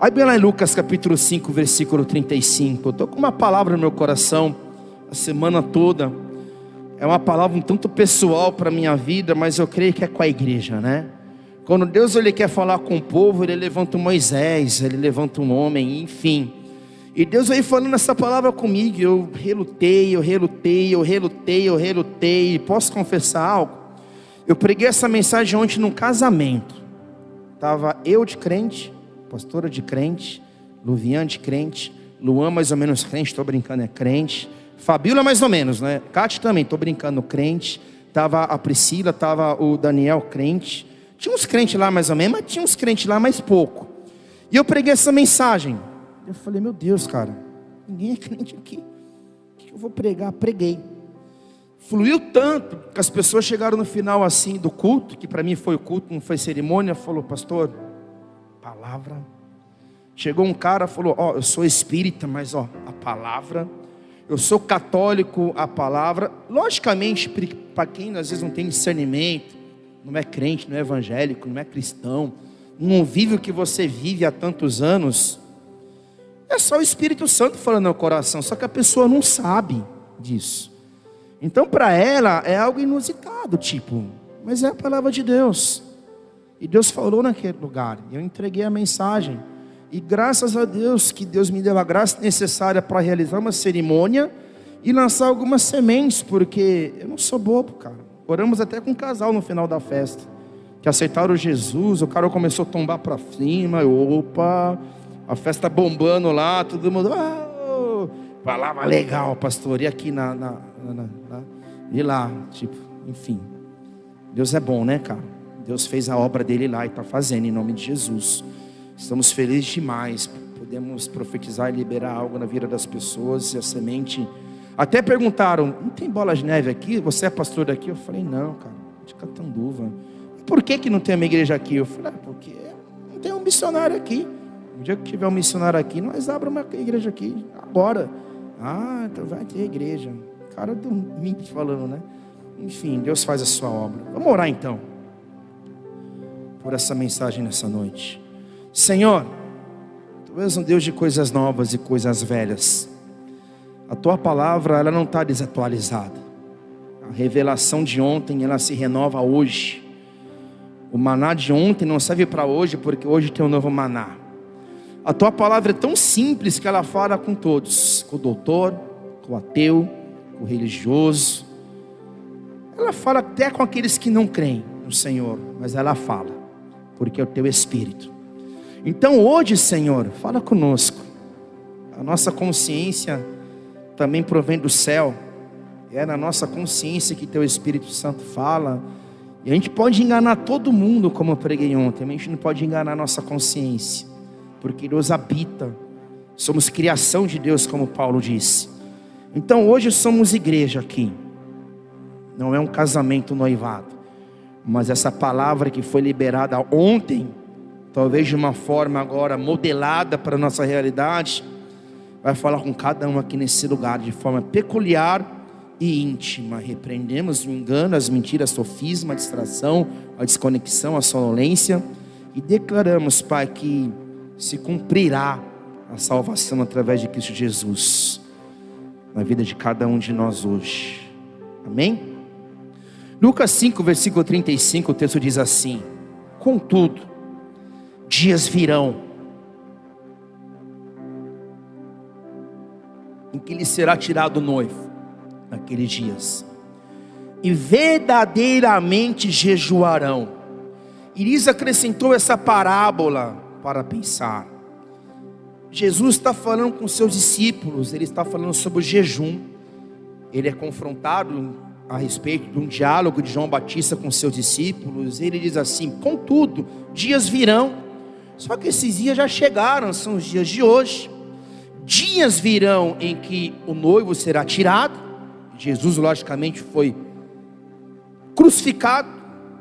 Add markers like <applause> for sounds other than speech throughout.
Aí lá em Lucas capítulo 5, versículo 35. Eu estou com uma palavra no meu coração a semana toda. É uma palavra um tanto pessoal para a minha vida, mas eu creio que é com a igreja, né? Quando Deus ele quer falar com o povo, ele levanta um Moisés, ele levanta um homem, enfim. E Deus veio falando essa palavra comigo. Eu relutei, eu relutei, eu relutei, eu relutei. Posso confessar algo? Eu preguei essa mensagem ontem num casamento. Tava eu de crente, pastora de crente, Luvian de crente, Luan mais ou menos crente, estou brincando, é crente. Fabíola mais ou menos, né? Cátia também, estou brincando, crente. Tava a Priscila, tava o Daniel crente. Tinha uns crentes lá mais ou menos, mas tinha uns crentes lá mais pouco. E eu preguei essa mensagem. Eu falei, meu Deus, cara, ninguém é crente aqui. O que eu vou pregar? Preguei. Fluiu tanto que as pessoas chegaram no final assim do culto, que para mim foi o culto, não foi cerimônia, falou, pastor, palavra. Chegou um cara, falou, ó, oh, eu sou espírita, mas ó, a palavra. Eu sou católico, a palavra. Logicamente, para quem às vezes não tem discernimento, não é crente, não é evangélico, não é cristão, não vive o que você vive há tantos anos, é só o Espírito Santo falando no coração, só que a pessoa não sabe disso. Então, para ela, é algo inusitado, tipo, mas é a palavra de Deus. E Deus falou naquele lugar, eu entreguei a mensagem. E graças a Deus que Deus me deu a graça necessária para realizar uma cerimônia e lançar algumas sementes, porque eu não sou bobo, cara. Oramos até com um casal no final da festa, que aceitaram Jesus, o cara começou a tombar para cima, eu, opa, a festa bombando lá, todo mundo, oh, palavra legal, pastor, e aqui na, na, na, na, e lá, tipo, enfim, Deus é bom, né, cara? Deus fez a obra dele lá e está fazendo em nome de Jesus. Estamos felizes demais, podemos profetizar e liberar algo na vida das pessoas e a semente até perguntaram: não tem bola de neve aqui? Você é pastor daqui? Eu falei: não, cara, de Catanduva. Por que, que não tem uma igreja aqui? Eu falei: ah, porque não tem um missionário aqui. Um dia que tiver um missionário aqui, nós abrimos uma igreja aqui, agora. Ah, então vai ter igreja. Cara do mim falando, né? Enfim, Deus faz a sua obra. Vamos orar então. Por essa mensagem nessa noite. Senhor, Tu és um Deus de coisas novas e coisas velhas. A tua palavra ela não está desatualizada. A revelação de ontem ela se renova hoje. O maná de ontem não serve para hoje porque hoje tem um novo maná. A tua palavra é tão simples que ela fala com todos, com o doutor, com o ateu, com o religioso. Ela fala até com aqueles que não creem no Senhor, mas ela fala, porque é o teu espírito. Então hoje, Senhor, fala conosco. A nossa consciência também provém do céu. É na nossa consciência que teu Espírito Santo fala. E a gente pode enganar todo mundo, como eu preguei ontem, a gente não pode enganar a nossa consciência, porque Deus habita. Somos criação de Deus, como Paulo disse. Então hoje somos igreja aqui. Não é um casamento noivado, mas essa palavra que foi liberada ontem, talvez de uma forma agora modelada para a nossa realidade, vai falar com cada um aqui nesse lugar de forma peculiar e íntima. Repreendemos o engano, as mentiras, sofisma, a distração, a desconexão, a sonolência e declaramos, Pai, que se cumprirá a salvação através de Cristo Jesus na vida de cada um de nós hoje. Amém? Lucas 5, versículo 35, o texto diz assim: Contudo, dias virão em que lhe será tirado o noivo, naqueles dias, e verdadeiramente jejuarão. Iris acrescentou essa parábola para pensar. Jesus está falando com seus discípulos, ele está falando sobre o jejum. Ele é confrontado a respeito de um diálogo de João Batista com seus discípulos. Ele diz assim: Contudo, dias virão, só que esses dias já chegaram, são os dias de hoje. Dias virão em que o noivo será tirado. Jesus, logicamente, foi crucificado,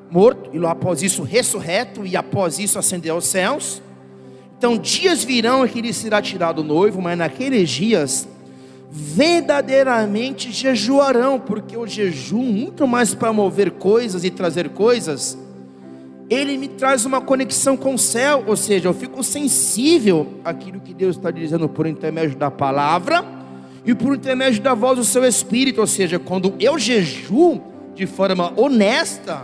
morto, e após isso ressurreto, e após isso ascendeu aos céus. Então, dias virão em que ele será tirado o noivo, mas naqueles dias verdadeiramente jejuarão, porque o jejum, muito mais para mover coisas e trazer coisas, ele me traz uma conexão com o céu, ou seja, eu fico sensível àquilo que Deus está dizendo por intermédio da palavra e por intermédio da voz do seu espírito, ou seja, quando eu jejuo de forma honesta,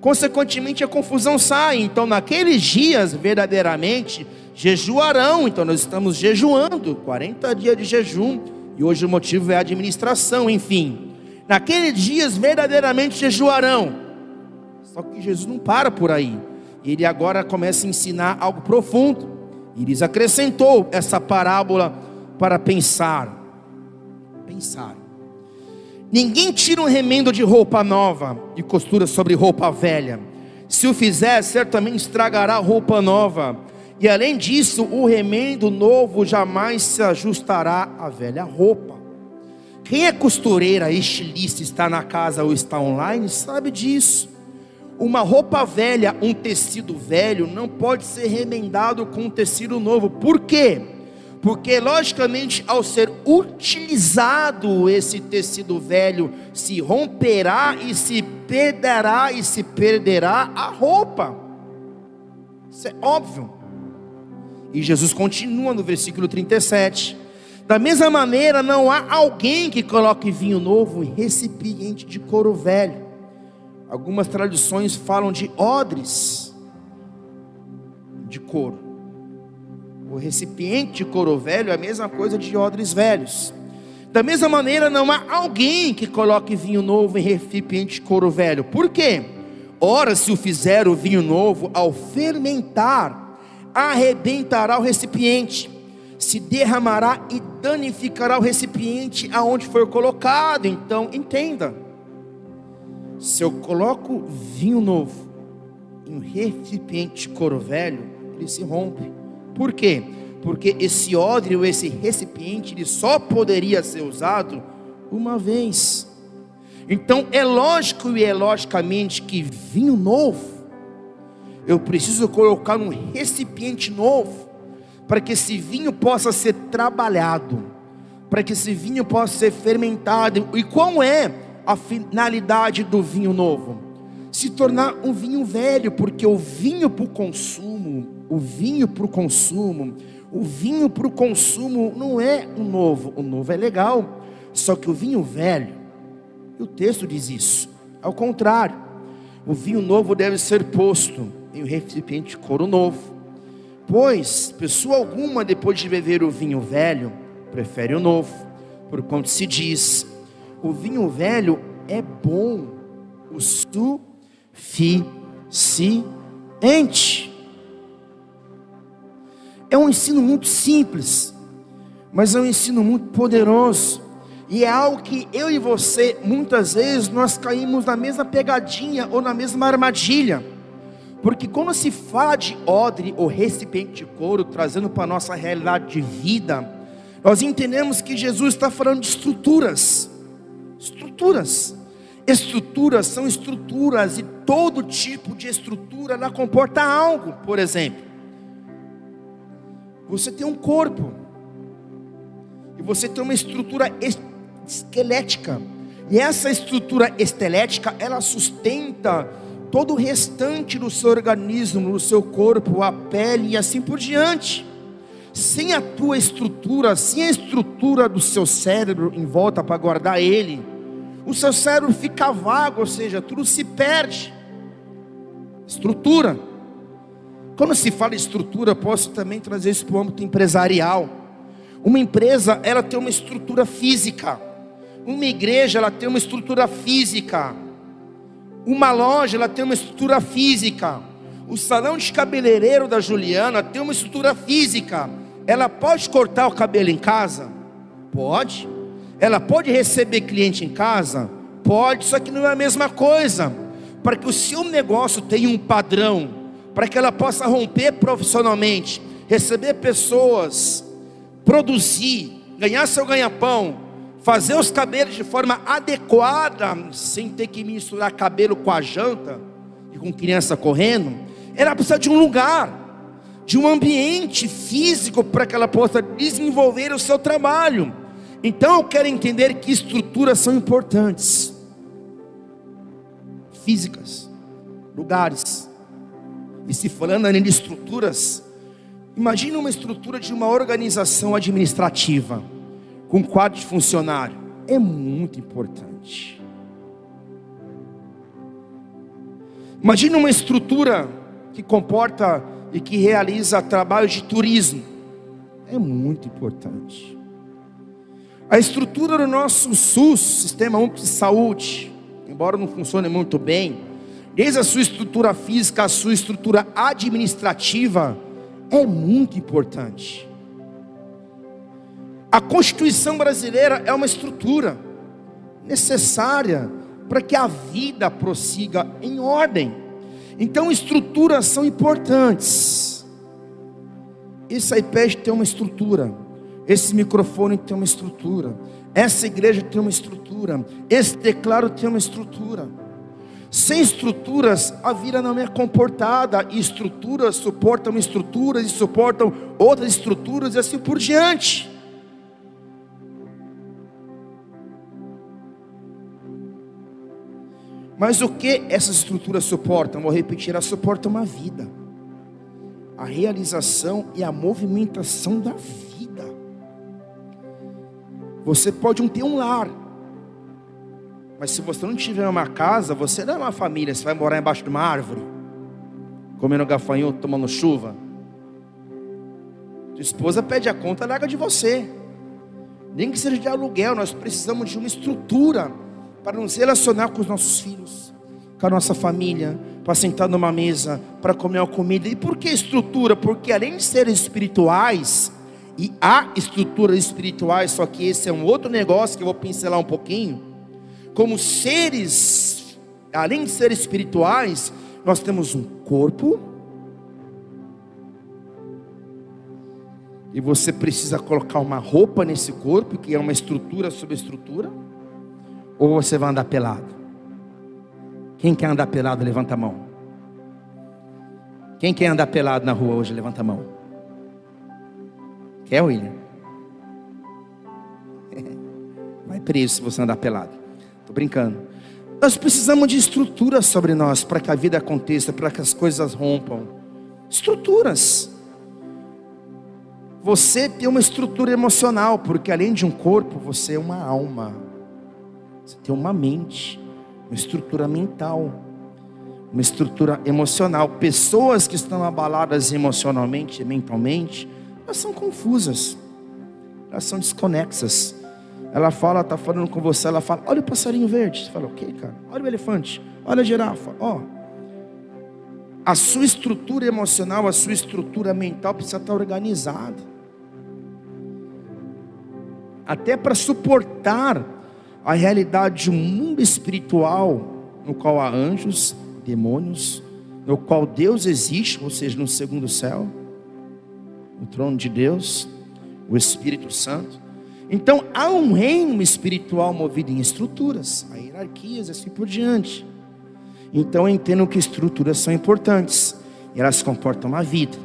consequentemente a confusão sai. Então, naqueles dias, verdadeiramente, jejuarão. Então, nós estamos jejuando, 40 dias de jejum, e hoje o motivo é a administração, enfim. Naqueles dias, verdadeiramente jejuarão. Só que Jesus não para por aí. Ele agora começa a ensinar algo profundo. E lhes acrescentou essa parábola para pensar. Pensar. Ninguém tira um remendo de roupa nova e costura sobre roupa velha. Se o fizer, certamente estragará a roupa nova. E além disso, o remendo novo jamais se ajustará à velha roupa. Quem é costureira, estilista, está na casa ou está online, sabe disso. Uma roupa velha, um tecido velho, não pode ser remendado com um tecido novo. Por quê? Porque, logicamente, ao ser utilizado esse tecido velho, se romperá e se perderá e se perderá a roupa. Isso é óbvio. E Jesus continua no versículo 37. Da mesma maneira, não há alguém que coloque vinho novo em recipiente de couro velho Algumas tradições falam de odres de couro. O recipiente de couro velho é a mesma coisa de odres velhos. Da mesma maneira, não há alguém que coloque vinho novo em recipiente de couro velho. Por quê? Ora, se o fizer o vinho novo, ao fermentar, arrebentará o recipiente, se derramará e danificará o recipiente aonde for colocado. Então, entenda se eu coloco vinho novo em um recipiente couro velho, ele se rompe. Por quê? Porque esse odre ou esse recipiente ele só poderia ser usado uma vez. Então é lógico e é logicamente que vinho novo eu preciso colocar num recipiente novo para que esse vinho possa ser trabalhado, para que esse vinho possa ser fermentado. E qual é a finalidade do vinho novo? Se tornar um vinho velho, porque o vinho para o consumo, o vinho para o consumo, o vinho para o consumo não é o novo, o novo é legal, só que o vinho velho, e o texto diz isso, ao contrário, o vinho novo deve ser posto em um recipiente de couro novo, pois pessoa alguma, depois de beber o vinho velho, prefere o novo, por quanto se diz, o vinho velho é bom, o suficiente. É um ensino muito simples, mas é um ensino muito poderoso. E é algo que eu e você, muitas vezes, nós caímos na mesma pegadinha ou na mesma armadilha. Porque quando se fala de odre ou recipiente de couro, trazendo para a nossa realidade de vida, nós entendemos que Jesus está falando de estruturas estruturas. Estruturas são estruturas e todo tipo de estrutura ela comporta algo. Por exemplo, você tem um corpo e você tem uma estrutura esquelética. E essa estrutura esquelética ela sustenta todo o restante do seu organismo, do seu corpo, a pele e assim por diante. Sem a tua estrutura, sem a estrutura do seu cérebro em volta para guardar ele, o seu cérebro fica vago, ou seja, tudo se perde. Estrutura. Quando se fala estrutura, posso também trazer isso para o âmbito empresarial. Uma empresa, ela tem uma estrutura física. Uma igreja, ela tem uma estrutura física. Uma loja, ela tem uma estrutura física. O salão de cabeleireiro da Juliana tem uma estrutura física. Ela pode cortar o cabelo em casa? Pode. Ela pode receber cliente em casa? Pode, só que não é a mesma coisa. Para que o seu negócio tenha um padrão, para que ela possa romper profissionalmente, receber pessoas, produzir, ganhar seu ganha-pão, fazer os cabelos de forma adequada, sem ter que misturar cabelo com a janta e com criança correndo, ela precisa de um lugar, de um ambiente físico para que ela possa desenvolver o seu trabalho. Então eu quero entender que estruturas são importantes. Físicas, lugares, E se falando ainda de estruturas, imagine uma estrutura de uma organização administrativa com quadro de funcionário. É muito importante. Imagine uma estrutura que comporta e que realiza trabalho de turismo. É muito importante. A estrutura do nosso SUS, Sistema Único de Saúde, embora não funcione muito bem, desde a sua estrutura física, a sua estrutura administrativa, é muito importante. A Constituição brasileira é uma estrutura necessária para que a vida prossiga em ordem. Então, estruturas são importantes. Esse iPad tem uma estrutura, esse microfone tem uma estrutura, essa igreja tem uma estrutura, esse teclado tem uma estrutura. Sem estruturas, a vida não é comportada, e estruturas suportam estruturas e suportam outras estruturas e assim por diante. Mas o que essas estruturas suportam? Vou repetir, elas suportam uma vida, a realização e a movimentação da vida. Você pode não ter um lar, mas se você não tiver uma casa, você não é uma família, você vai morar embaixo de uma árvore, comendo gafanhoto, tomando chuva. Tua esposa pede a conta, larga de você. Nem que seja de aluguel, nós precisamos de uma estrutura para nos relacionar com os nossos filhos, com a nossa família, para sentar numa mesa, para comer uma comida. E por que estrutura? Porque além de serem espirituais, e há estruturas espirituais, só que esse é um outro negócio que eu vou pincelar um pouquinho. Como seres, além de ser espirituais, nós temos um corpo, e você precisa colocar uma roupa nesse corpo, que é uma estrutura sobre estrutura. Ou você vai andar pelado? Quem quer andar pelado, levanta a mão. Quem quer andar pelado na rua hoje, levanta a mão. Quer, William? <laughs> Vai preso se você andar pelado. Estou brincando. Nós precisamos de estruturas sobre nós para que a vida aconteça, para que as coisas rompam. Estruturas. Você tem uma estrutura emocional, porque além de um corpo, você é uma alma. Você tem uma mente, uma estrutura mental, uma estrutura emocional. Pessoas que estão abaladas emocionalmente e mentalmente, elas são confusas, elas são desconexas. Ela fala, está falando com você, ela fala, olha o passarinho verde. Você fala, o que, cara? Olha o elefante, olha a girafa, ó. A sua estrutura emocional, a sua estrutura mental precisa estar organizada. Até para suportar a realidade de um mundo espiritual no qual há anjos, demônios, no qual Deus existe, ou seja, no segundo céu, o trono de Deus, o Espírito Santo. Então há um reino espiritual movido em estruturas, hierarquias assim por diante. Então entendo que estruturas são importantes, elas comportam a vida.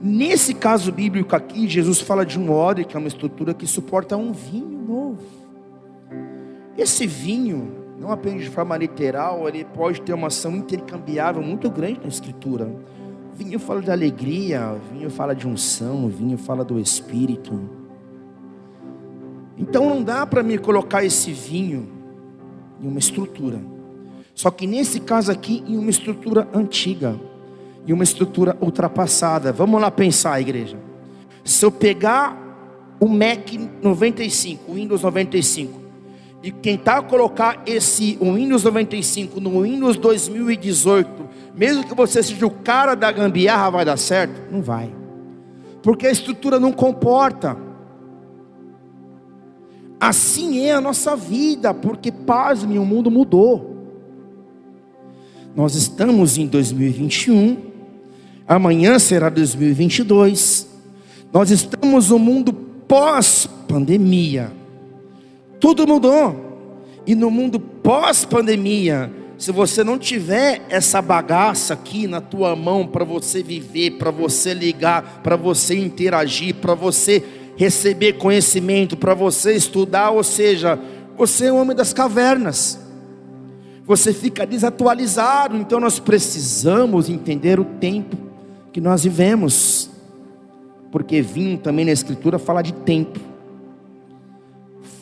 Nesse caso bíblico aqui, Jesus fala de um odre, que é uma estrutura que suporta um vinho novo. Esse vinho, não apenas de forma literal, ele pode ter uma ação intercambiável muito grande na escritura. Vinho fala de alegria, vinho fala de unção, vinho fala do espírito. Então não dá para me colocar esse vinho em uma estrutura. Só que nesse caso aqui, em uma estrutura antiga, em uma estrutura ultrapassada. Vamos lá pensar, igreja. Se eu pegar o Mac 95, o Windows 95, e tentar colocar esse o Windows 95 no Windows 2018, mesmo que você seja o cara da gambiarra, vai dar certo? Não vai. Porque a estrutura não comporta. Assim é a nossa vida, porque pasme, o mundo mudou. Nós estamos em 2021, amanhã será 2022. Nós estamos no mundo pós-pandemia. Tudo mudou. E no mundo pós-pandemia, se você não tiver essa bagaça aqui na tua mão para você viver, para você ligar, para você interagir, para você receber conhecimento, para você estudar, ou seja, você é o homem das cavernas. você fica desatualizado. Então nós precisamos entender o tempo que nós vivemos, porque vinho também na Escritura fala de tempo,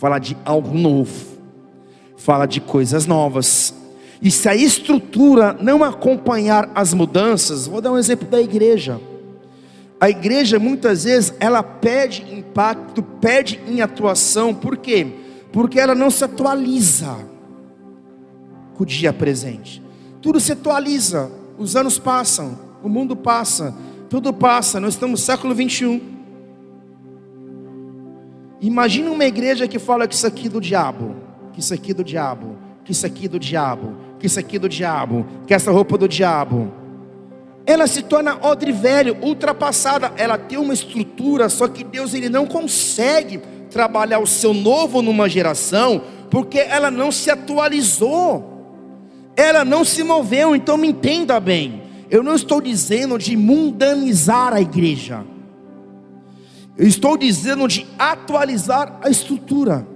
fala de algo novo, fala de coisas novas. E se a estrutura não acompanhar as mudanças, vou dar um exemplo da igreja. A igreja muitas vezes ela pede impacto, pede em atuação, por quê? Porque ela não se atualiza com o dia presente. Tudo se atualiza, os anos passam, o mundo passa, tudo passa, nós estamos no século 21. Imagina uma igreja que fala que isso aqui é do diabo, que isso aqui é do diabo, que isso aqui é do diabo, que isso aqui é do diabo, que essa roupa é do diabo. Ela se torna odre velho, ultrapassada. Ela tem uma estrutura, só que Deus ele não consegue trabalhar o seu novo numa geração, porque ela não se atualizou. Ela não se moveu, então me entenda bem. Eu não estou dizendo de mundanizar a igreja. Eu estou dizendo de atualizar a estrutura.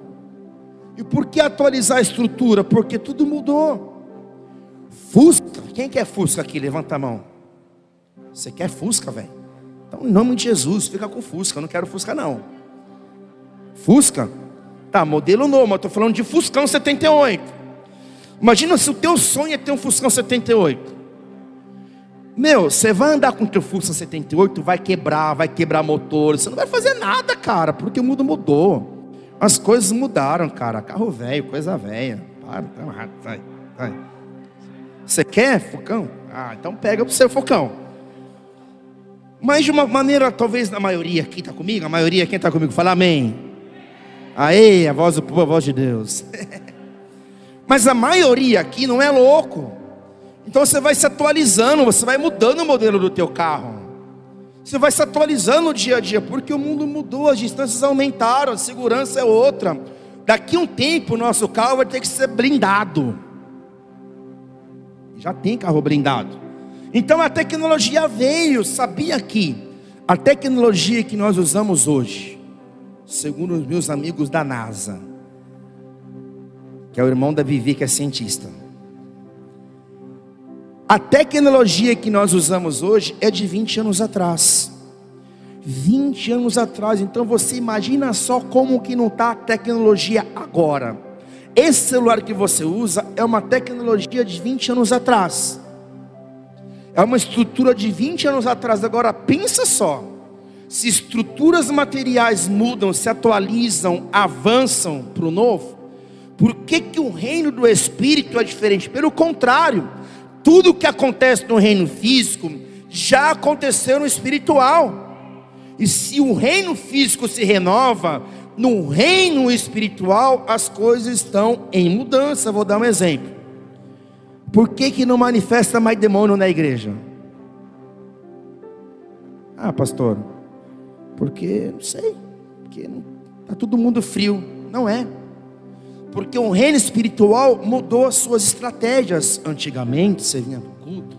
E por que atualizar a estrutura? Porque tudo mudou. Fusca. Quem quer Fusca aqui? Levanta a mão. Você quer Fusca, velho? Então, em nome de Jesus, fica com Fusca. Eu não quero Fusca, não. Fusca? Tá, modelo novo, mas estou falando de Fuscão 78. Imagina se o teu sonho é ter um Fuscão 78. Meu, você vai andar com teu Fusca 78, vai quebrar, vai quebrar motor. Você não vai fazer nada, cara, porque o mundo mudou. As coisas mudaram, cara. Carro velho, coisa velha. Para, tá, sai, sai. Você quer focão? Ah, então pega o seu focão. Mas de uma maneira, talvez na maioria, quem está comigo? A maioria, quem está comigo? Fala amém. Aê, a voz do povo, a voz de Deus. <laughs> Mas a maioria aqui não é louco. Então você vai se atualizando, você vai mudando o modelo do teu carro. Você vai se atualizando dia a dia, porque o mundo mudou, as distâncias aumentaram, a segurança é outra. Daqui a um tempo o nosso carro vai ter que ser blindado já tem carro blindado. Então a tecnologia veio, sabia que a tecnologia que nós usamos hoje, segundo os meus amigos da NASA, que é o irmão da Vivi, que é cientista, a tecnologia que nós usamos hoje é de 20 anos atrás. 20 anos atrás, então você imagina só como que não está a tecnologia agora. Esse celular que você usa é uma tecnologia de 20 anos atrás. É uma estrutura de 20 anos atrás. Agora pensa só. Se estruturas materiais mudam, se atualizam, avançam para o novo, por que, que o reino do Espírito é diferente? Pelo contrário, tudo que acontece no reino físico já aconteceu no espiritual. E se o reino físico se renova, no reino espiritual as coisas estão em mudança. Vou dar um exemplo. Por que, que não manifesta mais demônio na igreja? Ah, pastor, porque não sei, porque está todo mundo frio. Não é. Porque o reino espiritual mudou as suas estratégias. Antigamente você vinha para o culto.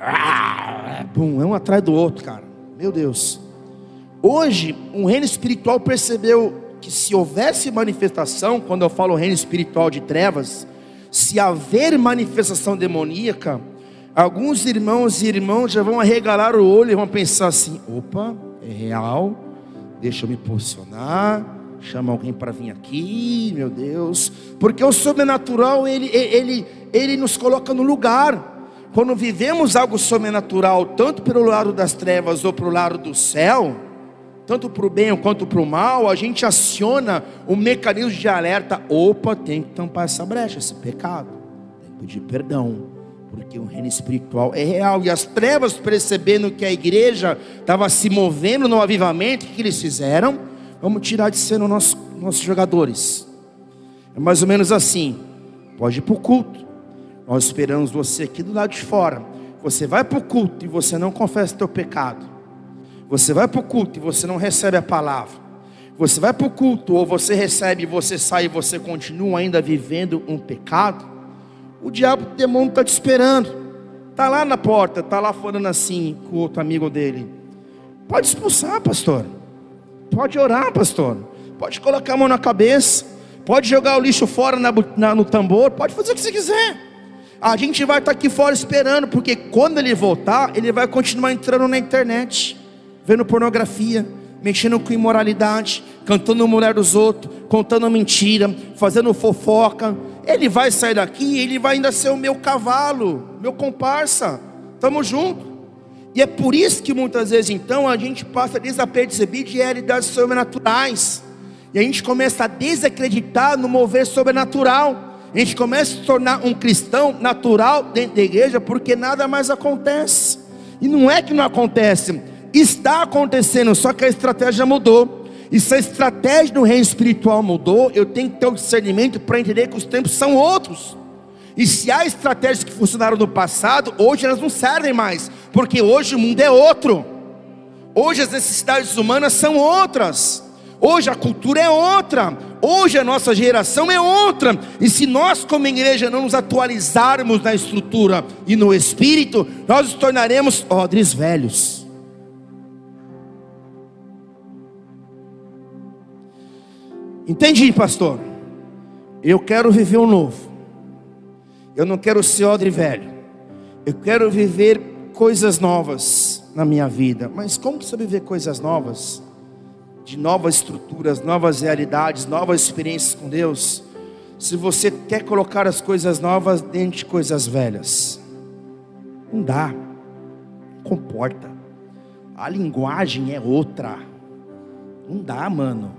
Ah, bum, é um atrás do outro, cara. Meu Deus. Hoje, um reino espiritual percebeu que se houvesse manifestação, quando eu falo reino espiritual de trevas, se haver manifestação demoníaca, alguns irmãos e irmãs já vão arregalar o olho e vão pensar assim: opa, é real, deixa eu me posicionar, chama alguém para vir aqui, meu Deus, porque o sobrenatural ele, ele, ele nos coloca no lugar. Quando vivemos algo sobrenatural, tanto pelo lado das trevas ou pelo lado do céu, tanto para o bem quanto para o mal, a gente aciona o mecanismo de alerta: opa, tem que tampar essa brecha, esse pecado, tem que pedir perdão, porque o reino espiritual é real. E as trevas, percebendo que a igreja estava se movendo no avivamento, o que eles fizeram? Vamos tirar de cena nossos, nossos jogadores. É mais ou menos assim: pode ir para o culto, nós esperamos você aqui do lado de fora. Você vai para o culto e você não confessa teu pecado você vai para o culto e você não recebe a palavra. Você vai para o culto ou você recebe, você sai e você continua ainda vivendo um pecado. O diabo, o demônio está te esperando. Está lá na porta, está lá falando assim com o outro amigo dele. Pode expulsar, pastor. Pode orar, pastor. Pode colocar a mão na cabeça. pode jogar o lixo fora na, na, no tambor, pode fazer o que você quiser. A gente vai estar aqui fora esperando, porque quando ele voltar, ele vai continuar entrando na internet, vendo pornografia, mexendo com imoralidade, cantando mulher dos outros, contando mentira, fazendo fofoca. Ele vai sair daqui, ele vai ainda ser o meu cavalo, meu comparsa. Tamo junto. E é por isso que muitas vezes então a gente passa a desaperceber de realidades sobrenaturais. E a gente começa a desacreditar no mover sobrenatural. A gente começa a se tornar um cristão natural dentro da igreja porque nada mais acontece. E não é que não acontece, está acontecendo, só que a estratégia mudou. E se a estratégia do reino espiritual mudou, eu tenho que ter o discernimento para entender que os tempos são outros. E se há estratégias que funcionaram no passado, hoje elas não servem mais, porque hoje o mundo é outro. Hoje as necessidades humanas são outras. Hoje a cultura é outra. Hoje a nossa geração é outra. E se nós, como igreja, não nos atualizarmos na estrutura e no espírito, nós nos tornaremos odres velhos. Entendi, pastor. Eu quero viver o novo. Eu não quero ser odre velho. Eu quero viver coisas novas na minha vida. Mas como que você viver coisas novas? De novas estruturas, novas realidades, novas experiências com Deus. Se você quer colocar as coisas novas dentro de coisas velhas, não dá. Comporta. A linguagem é outra. Não dá, mano.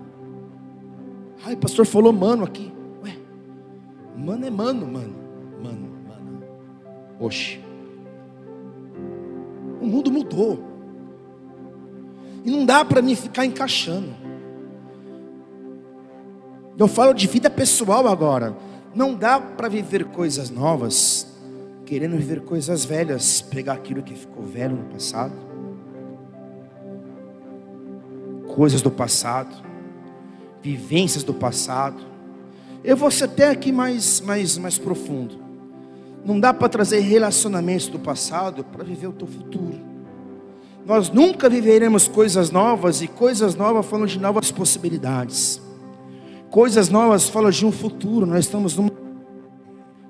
Ai, pastor falou mano aqui. Ué, mano é. Mano, mano. Oxe. O mundo mudou. E não dá para mim ficar encaixando. Eu falo de vida pessoal agora. Não dá para viver coisas novas, querendo viver coisas velhas, pegar aquilo que ficou velho no passado. Coisas do passado, vivências do passado. Eu vou ser até aqui mais, mais, mais profundo. Não dá para trazer relacionamentos do passado para viver o teu futuro. Nós nunca viveremos coisas novas e coisas novas falam de novas possibilidades. Coisas novas falam de um futuro. Nós estamos numa,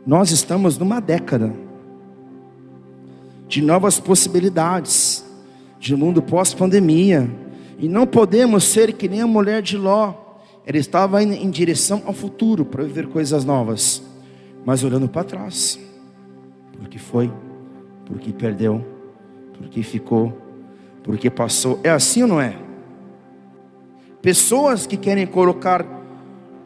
nós estamos numa década de novas possibilidades, de um mundo pós-pandemia. E não podemos ser que nem a mulher de Ló. Ela estava em direção ao futuro para viver coisas novas, mas olhando para trás porque foi, porque perdeu, porque ficou, porque passou. É assim ou não é? Pessoas que querem colocar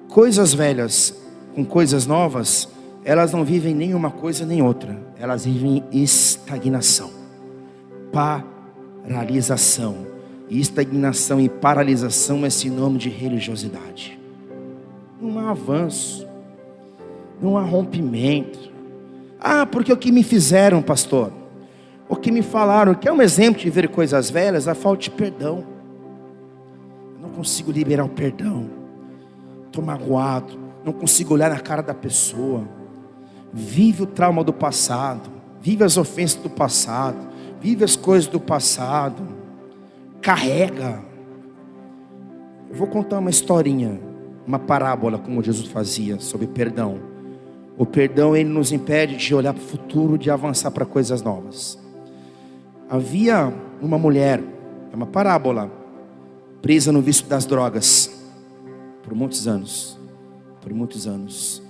coisas velhas com coisas novas, elas não vivem nenhuma coisa nem outra, elas vivem estagnação, paralisação. E estagnação e paralisação é sinônimo de religiosidade. Não há avanço, não há rompimento, ah, porque o que me fizeram, pastor? O que me falaram, que é um exemplo de ver coisas velhas, a falta de perdão. Eu não consigo liberar o perdão. Estou magoado. Não consigo olhar na cara da pessoa. Vive o trauma do passado. Vive as ofensas do passado. Vive as coisas do passado. Carrega. Eu vou contar uma historinha, uma parábola, como Jesus fazia, sobre perdão. O perdão ele nos impede de olhar para o futuro, de avançar para coisas novas. Havia uma mulher, é uma parábola, presa no vício das drogas por muitos anos. Por muitos anos.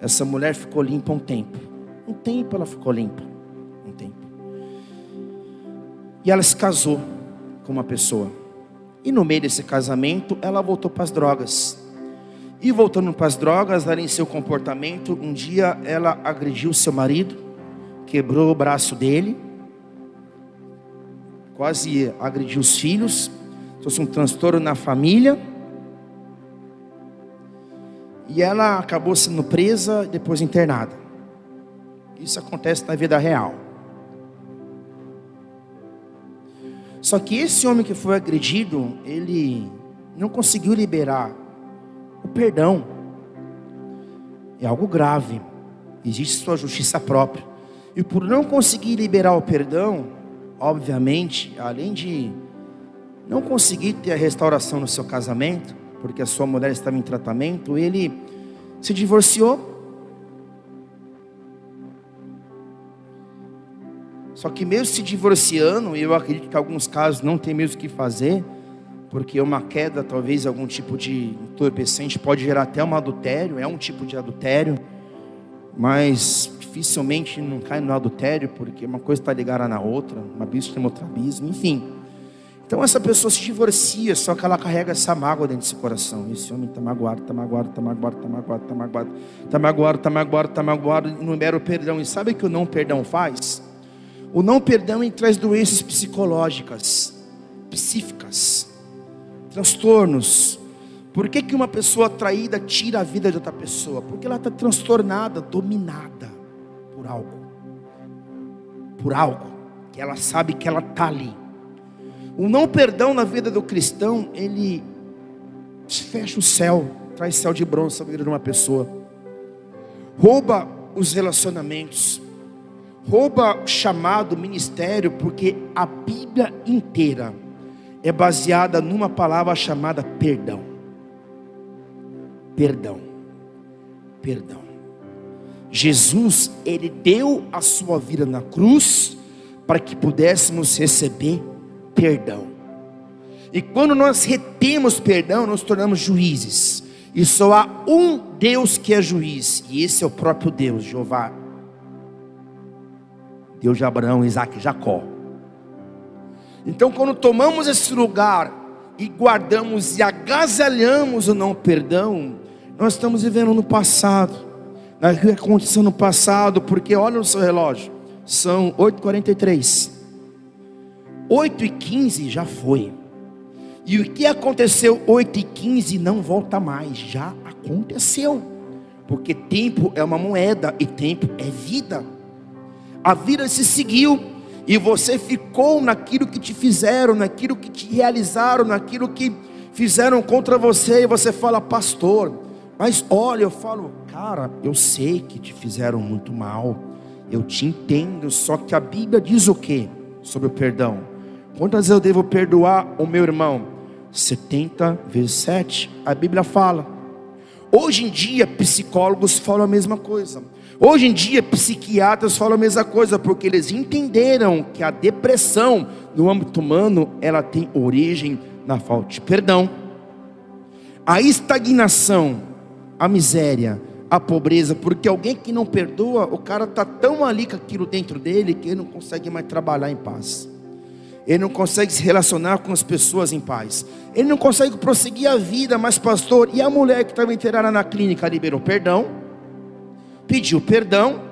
Essa mulher ficou limpa um tempo. Um tempo ela ficou limpa. Um tempo. E ela se casou com uma pessoa. E no meio desse casamento, ela voltou para as drogas. E voltando para as drogas, ela em seu comportamento, um dia ela agrediu seu marido, quebrou o braço dele, quase agrediu os filhos, trouxe um transtorno na família. E ela acabou sendo presa e depois internada. Isso acontece na vida real. Só que esse homem que foi agredido, ele não conseguiu liberar o perdão é algo grave. Existe sua justiça própria. E por não conseguir liberar o perdão, obviamente, além de não conseguir ter a restauração no seu casamento, porque a sua mulher estava em tratamento, ele se divorciou. Só que mesmo se divorciando, eu acredito que alguns casos não tem mesmo o que fazer, porque uma queda, talvez algum tipo de entorpecente, pode gerar até um adultério, é um tipo de adultério, mas dificilmente não cai no adultério, porque uma coisa está ligada na outra, um abismo tem outro abismo, enfim. Então essa pessoa se divorcia, só que ela carrega essa mágoa dentro desse coração. Esse homem está magoado, está magoado, está magoado, está magoado, está magoado, está magoado, está magoado, está magoado, não mero perdão. E sabe o que o não perdão faz? O não perdão traz doenças psicológicas, psíquicas, transtornos. Por que, que uma pessoa traída tira a vida de outra pessoa? Porque ela está transtornada, dominada por algo. Por algo. Que ela sabe que ela está ali. O não perdão na vida do cristão, ele fecha o céu, traz céu de bronze na vida de uma pessoa. Rouba os relacionamentos rouba chamado ministério porque a Bíblia inteira é baseada numa palavra chamada perdão. Perdão. Perdão. Jesus, ele deu a sua vida na cruz para que pudéssemos receber perdão. E quando nós retemos perdão, nós tornamos juízes. E só há um Deus que é juiz, e esse é o próprio Deus, Jeová Deus de Abraão, Isaac e Jacó. Então, quando tomamos esse lugar e guardamos e agasalhamos o não perdão, nós estamos vivendo no passado, naquilo que aconteceu no passado, porque olha no seu relógio, são 8h43, 8h15 já foi, e o que aconteceu 8h15 não volta mais, já aconteceu, porque tempo é uma moeda e tempo é vida. A vida se seguiu e você ficou naquilo que te fizeram, naquilo que te realizaram, naquilo que fizeram contra você, e você fala, pastor, mas olha, eu falo, cara, eu sei que te fizeram muito mal, eu te entendo, só que a Bíblia diz o que sobre o perdão? Quantas eu devo perdoar o meu irmão? 70 vezes 7, a Bíblia fala. Hoje em dia, psicólogos falam a mesma coisa. Hoje em dia, psiquiatras falam a mesma coisa, porque eles entenderam que a depressão no âmbito humano, ela tem origem na falta de perdão. A estagnação, a miséria, a pobreza, porque alguém que não perdoa, o cara está tão ali com aquilo dentro dele que ele não consegue mais trabalhar em paz. Ele não consegue se relacionar com as pessoas em paz. Ele não consegue prosseguir a vida, mas pastor, e a mulher que estava internada na clínica liberou perdão? Pediu perdão,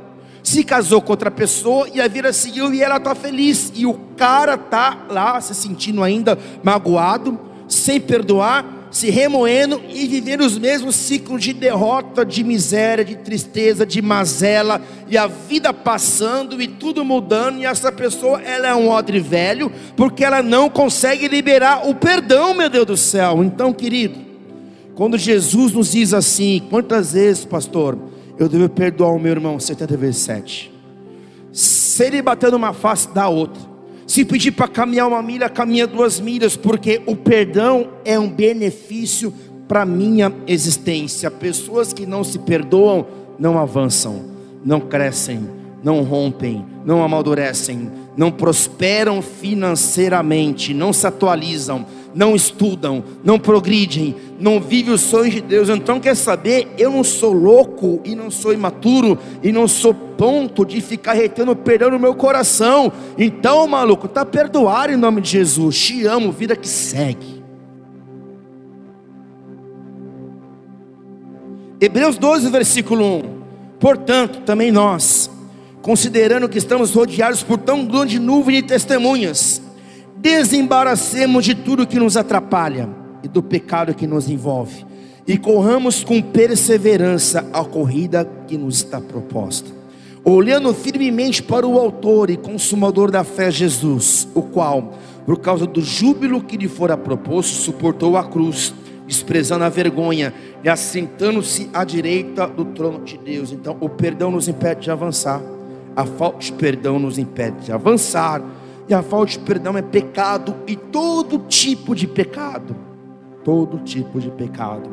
se casou com outra pessoa e a vida seguiu e ela está feliz. E o cara está lá se sentindo ainda magoado, sem perdoar, se remoendo e vivendo os mesmos ciclos de derrota, de miséria, de tristeza, de mazela e a vida passando e tudo mudando. E essa pessoa, ela é um odre velho, porque ela não consegue liberar o perdão, meu Deus do céu. Então, querido, quando Jesus nos diz assim, quantas vezes, pastor? Eu devo perdoar o meu irmão 70 vezes 7. Se ele bater numa face, dá outra. Se pedir para caminhar uma milha, caminha duas milhas, porque o perdão é um benefício para minha existência. Pessoas que não se perdoam não avançam, não crescem, não rompem, não amadurecem, não prosperam financeiramente, não se atualizam não estudam, não progridem, não vivem os sonhos de Deus. Então, quer saber? Eu não sou louco e não sou imaturo e não sou ponto de ficar retendo perdão no meu coração. Então, maluco, está perdoado em nome de Jesus. Te amo, vida que segue. Hebreus 12, versículo 1. Portanto, também nós, considerando que estamos rodeados por tão grande nuvem de testemunhas, desembaracemos de tudo que nos atrapalha e do pecado que nos envolve, e corramos com perseverança a corrida que nos está proposta, olhando firmemente para o Autor e Consumador da fé, Jesus, o qual, por causa do júbilo que lhe fora proposto, suportou a cruz, desprezando a vergonha e assentando-se à direita do trono de Deus. Então, o perdão nos impede de avançar, a falta de perdão nos impede de avançar e a falta de perdão é pecado e todo tipo de pecado. Todo tipo de pecado.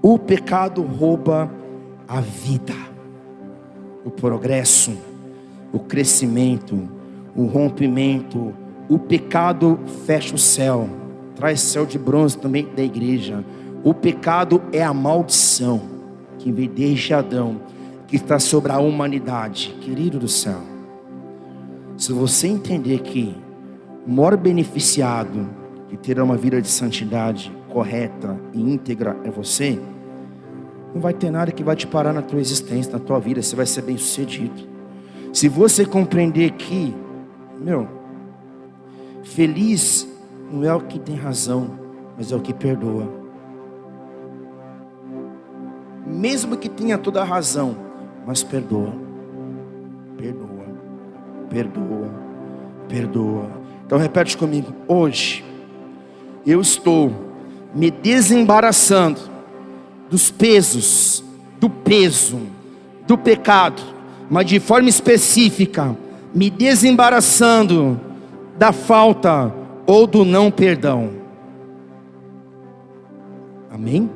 O pecado rouba a vida, o progresso, o crescimento, o rompimento. O pecado fecha o céu, traz céu de bronze também da igreja. O pecado é a maldição que veio desde Adão, que está sobre a humanidade. Querido do céu, se você entender que o maior beneficiado de ter uma vida de santidade correta e íntegra é você, não vai ter nada que vai te parar na tua existência, na tua vida, você vai ser bem sucedido. Se você compreender que, meu, feliz não é o que tem razão, mas é o que perdoa. Mesmo que tenha toda a razão, mas perdoa. Perdoa. Perdoa. Perdoa. Então repete comigo, hoje eu estou me desembaraçando dos pesos, do peso, do pecado, mas de forma específica, me desembaraçando da falta ou do não perdão. Amém?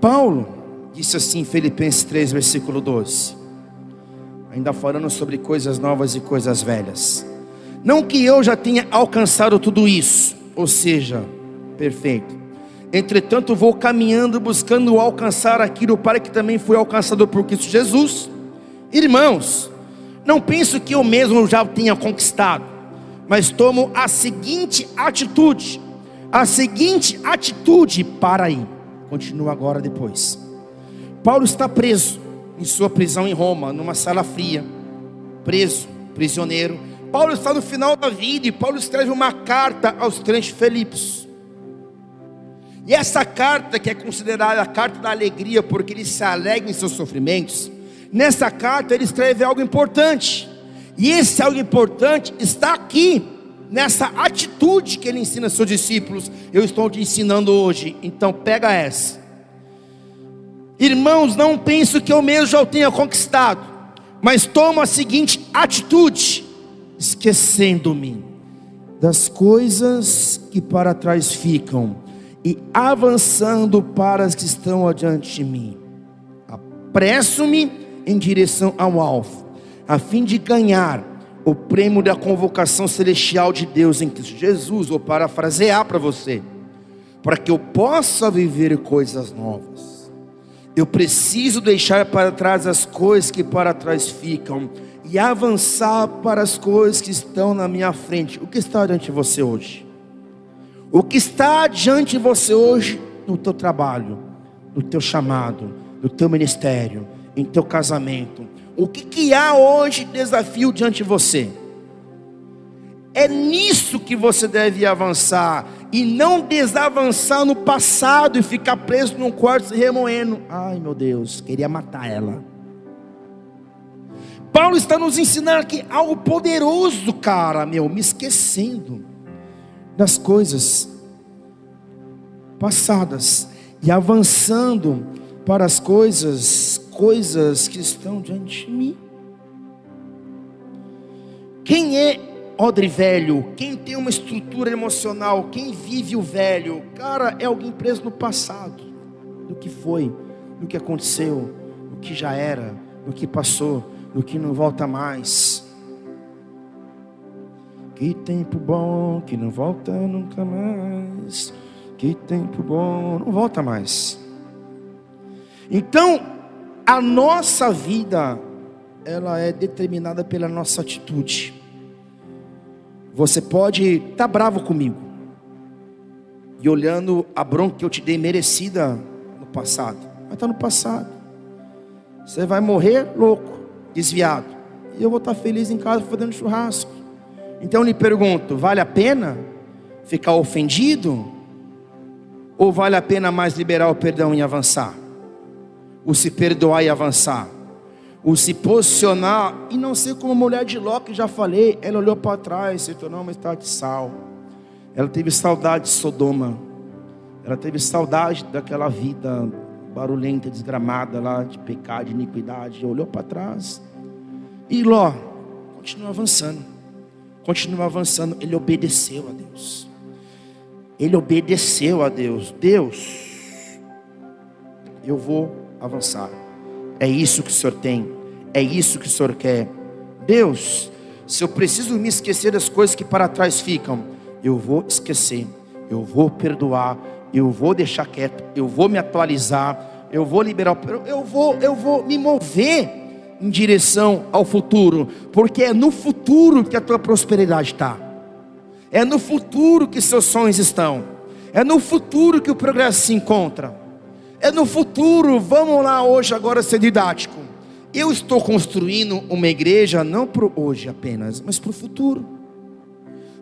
Paulo disse assim, Filipenses 3, versículo 12, ainda falando sobre coisas novas e coisas velhas. Não que eu já tenha alcançado tudo isso, ou seja, perfeito. Entretanto, vou caminhando buscando alcançar aquilo para que também foi alcançado por Cristo Jesus. Irmãos, não penso que eu mesmo já tenha conquistado, mas tomo a seguinte atitude, a seguinte atitude para aí. Continua agora depois. Paulo está preso em sua prisão em Roma, numa sala fria, preso, prisioneiro. Paulo está no final da vida e Paulo escreve uma carta aos crentes Filipos. E essa carta, que é considerada a carta da alegria, porque ele se alegra em seus sofrimentos, nessa carta ele escreve algo importante. E esse algo importante está aqui, nessa atitude que ele ensina seus discípulos. Eu estou te ensinando hoje, então pega essa. Irmãos, não penso que eu mesmo já o tenha conquistado, mas tomo a seguinte atitude: esquecendo-me das coisas que para trás ficam e avançando para as que estão adiante de mim. Apresso-me em direção ao alvo, a fim de ganhar o prêmio da convocação celestial de Deus em Cristo Jesus, vou parafrasear para você, para que eu possa viver coisas novas. Eu preciso deixar para trás as coisas que para trás ficam e avançar para as coisas que estão na minha frente. O que está diante de você hoje? O que está diante de você hoje no teu trabalho, no teu chamado, no teu ministério, em teu casamento? O que, que há hoje desafio diante de você? É nisso que você deve avançar e não desavançar no passado e ficar preso num quarto se remoendo. Ai meu Deus, queria matar ela. Paulo está nos ensinando aqui algo poderoso, cara, meu, me esquecendo das coisas passadas e avançando para as coisas, coisas que estão diante de mim. Quem é odre velho? Quem tem uma estrutura emocional? Quem vive o velho? Cara, é alguém preso no passado, do que foi, do que aconteceu, do que já era, do que passou, do que não volta mais. Que tempo bom que não volta nunca mais. Que tempo bom, não volta mais. Então, a nossa vida ela é determinada pela nossa atitude. Você pode estar tá bravo comigo e olhando a bronca que eu te dei merecida no passado, mas está no passado. Você vai morrer louco, desviado, e eu vou estar tá feliz em casa fazendo churrasco. Então eu lhe pergunto: vale a pena ficar ofendido? Ou vale a pena mais liberar o perdão e avançar? O se perdoar e avançar? O se posicionar e não ser como a mulher de Ló que já falei, ela olhou para trás, se tornou uma estátua de sal. Ela teve saudade de Sodoma. Ela teve saudade daquela vida barulhenta, desgramada lá de pecado, de iniquidade. Olhou para trás. E Ló continua avançando continua avançando. Ele obedeceu a Deus. Ele obedeceu a Deus. Deus, eu vou avançar. É isso que o Senhor tem, é isso que o Senhor quer. Deus, se eu preciso me esquecer das coisas que para trás ficam, eu vou esquecer, eu vou perdoar, eu vou deixar quieto, eu vou me atualizar, eu vou liberar, eu vou, eu vou me mover em direção ao futuro, porque é no futuro que a tua prosperidade está, é no futuro que seus sonhos estão, é no futuro que o progresso se encontra, é no futuro. Vamos lá hoje, agora ser didático. Eu estou construindo uma igreja não para hoje apenas, mas para o futuro.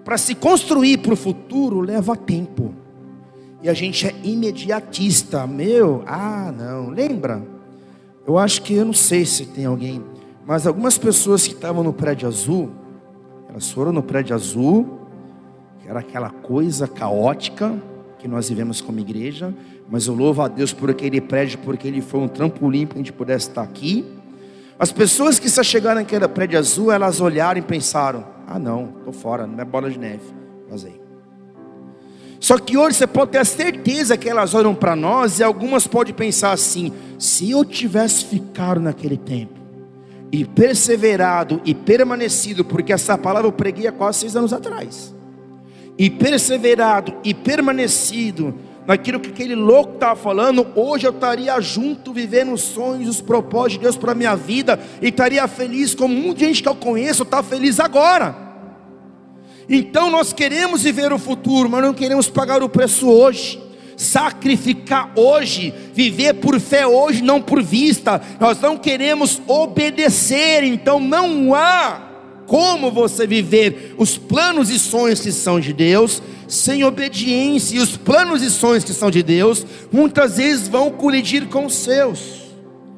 Para se construir para o futuro leva tempo. E a gente é imediatista. Meu, ah, não. Lembra? Eu acho que eu não sei se tem alguém, mas algumas pessoas que estavam no prédio azul, elas foram no prédio azul, que era aquela coisa caótica que nós vivemos como igreja, mas eu louvo a Deus por aquele prédio, porque ele foi um trampolim para a gente pudesse estar aqui. As pessoas que se chegaram naquele prédio azul, elas olharam e pensaram: ah, não, estou fora, não é bola de neve. Vazei. Só que hoje você pode ter a certeza que elas olham para nós e algumas podem pensar assim: se eu tivesse ficado naquele tempo e perseverado e permanecido, porque essa palavra eu preguei há quase seis anos atrás, e perseverado e permanecido naquilo que aquele louco estava falando, hoje eu estaria junto, vivendo os sonhos, os propósitos de Deus para a minha vida, e estaria feliz, como muita gente que eu conheço está feliz agora. Então nós queremos viver o futuro, mas não queremos pagar o preço hoje. Sacrificar hoje, viver por fé hoje, não por vista. Nós não queremos obedecer, então não há como você viver os planos e sonhos que são de Deus sem obediência. E os planos e sonhos que são de Deus muitas vezes vão colidir com os seus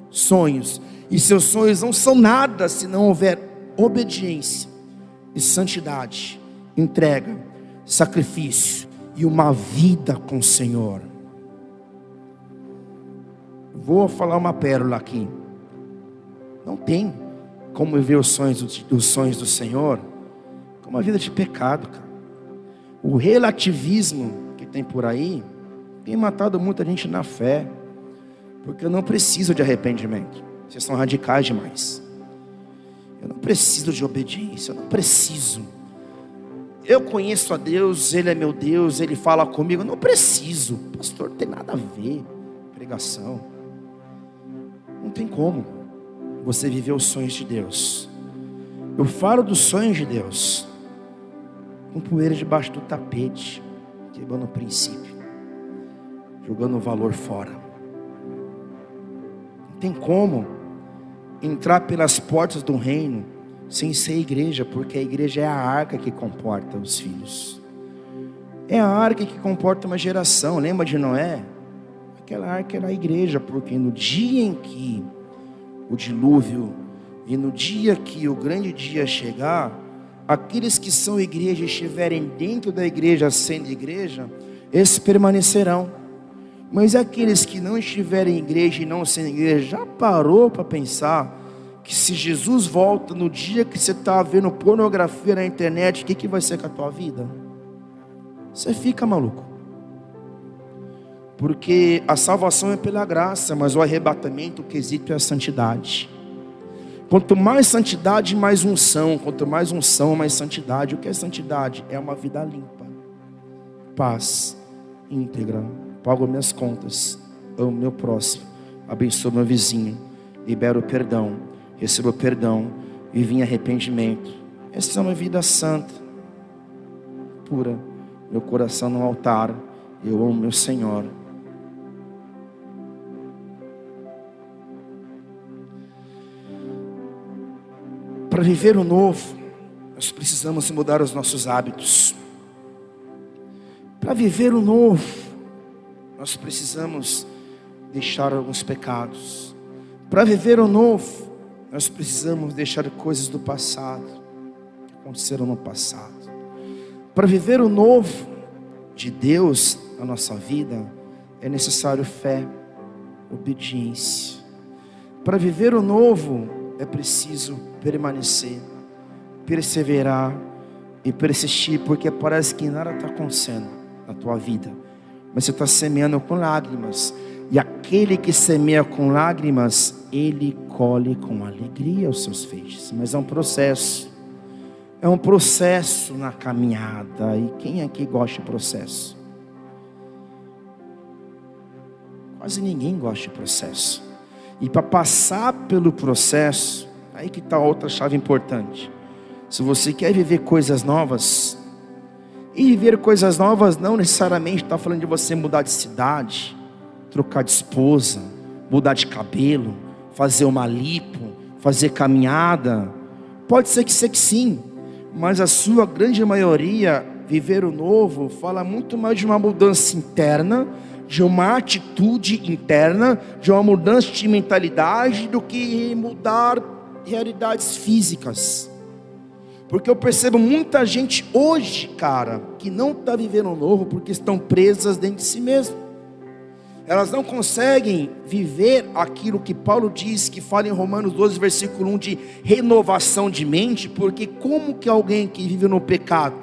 sonhos. E seus sonhos não são nada se não houver obediência e santidade entrega, sacrifício e uma vida com o Senhor. Vou falar uma pérola aqui. Não tem como viver os sonhos, os sonhos do Senhor com uma vida de pecado, cara. O relativismo que tem por aí tem matado muita gente na fé, porque eu não preciso de arrependimento. Vocês são radicais demais. Eu não preciso de obediência, eu não preciso eu conheço a Deus, Ele é meu Deus, Ele fala comigo. Não preciso, pastor, não tem nada a ver. Pregação. Não tem como você viver os sonhos de Deus. Eu falo dos sonhos de Deus com poeira debaixo do tapete, quebrando o princípio, jogando o valor fora. Não tem como entrar pelas portas do reino sem ser igreja, porque a igreja é a arca que comporta os filhos. É a arca que comporta uma geração. Lembra de Noé? Aquela arca era a igreja, porque no dia em que o dilúvio e no dia que o grande dia chegar, aqueles que são igreja estiverem dentro da igreja sendo igreja, esses permanecerão. Mas aqueles que não estiverem em igreja e não sendo igreja, já parou para pensar que se Jesus volta no dia que você está vendo pornografia na internet, o que, que vai ser com a tua vida? Você fica maluco. Porque a salvação é pela graça, mas o arrebatamento, o quesito é a santidade. Quanto mais santidade, mais unção. Quanto mais unção, mais santidade. O que é santidade? É uma vida limpa, paz, íntegra. Pago minhas contas, amo meu próximo, abençoo meu vizinho, libero perdão receba perdão, vive em arrependimento. Essa é uma vida santa, pura. Meu coração no altar, eu amo meu Senhor. Para viver o novo, nós precisamos mudar os nossos hábitos. Para viver o novo, nós precisamos deixar alguns pecados. Para viver o novo, nós precisamos deixar coisas do passado que aconteceram no passado. Para viver o novo de Deus na nossa vida, é necessário fé, obediência. Para viver o novo, é preciso permanecer, perseverar e persistir, porque parece que nada está acontecendo na tua vida, mas você está semeando com lágrimas. E aquele que semeia com lágrimas, ele colhe com alegria os seus feixes. Mas é um processo. É um processo na caminhada. E quem aqui gosta de processo? Quase ninguém gosta de processo. E para passar pelo processo, aí que está outra chave importante. Se você quer viver coisas novas, e viver coisas novas não necessariamente está falando de você mudar de cidade, trocar de esposa, mudar de cabelo, fazer uma lipo, fazer caminhada. Pode ser que seja que sim, mas a sua grande maioria, viver o novo, fala muito mais de uma mudança interna, de uma atitude interna, de uma mudança de mentalidade, do que mudar realidades físicas. Porque eu percebo muita gente hoje, cara, que não está vivendo novo porque estão presas dentro de si mesmo. Elas não conseguem viver aquilo que Paulo diz, que fala em Romanos 12, versículo 1, de renovação de mente, porque como que alguém que vive no pecado,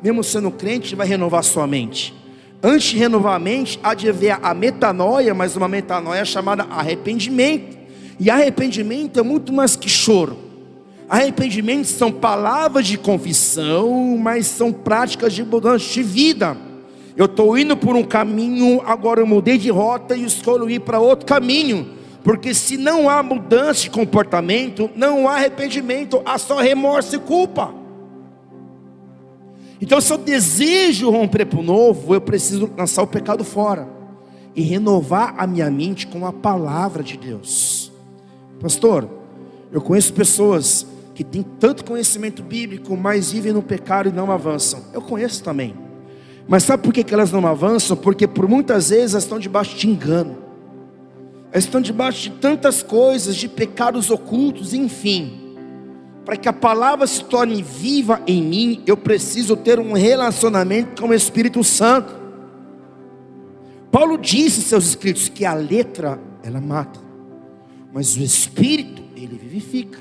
mesmo sendo crente, vai renovar sua mente? Antes de renovar a mente, há de haver a metanoia, mas uma metanoia chamada arrependimento. E arrependimento é muito mais que choro. Arrependimento são palavras de confissão, mas são práticas de mudança de vida. Eu estou indo por um caminho, agora eu mudei de rota e escolho ir para outro caminho. Porque se não há mudança de comportamento, não há arrependimento, há só remorso e culpa. Então, se eu desejo romper para o novo, eu preciso lançar o pecado fora e renovar a minha mente com a palavra de Deus. Pastor, eu conheço pessoas que têm tanto conhecimento bíblico, mas vivem no pecado e não avançam. Eu conheço também. Mas sabe por que, elas não avançam? Porque por muitas vezes elas estão debaixo de engano, elas estão debaixo de tantas coisas, de pecados ocultos, enfim. Para que a palavra se torne viva em mim, eu preciso ter um relacionamento com o Espírito Santo. Paulo disse em seus escritos que a letra ela mata, mas o Espírito ele vivifica.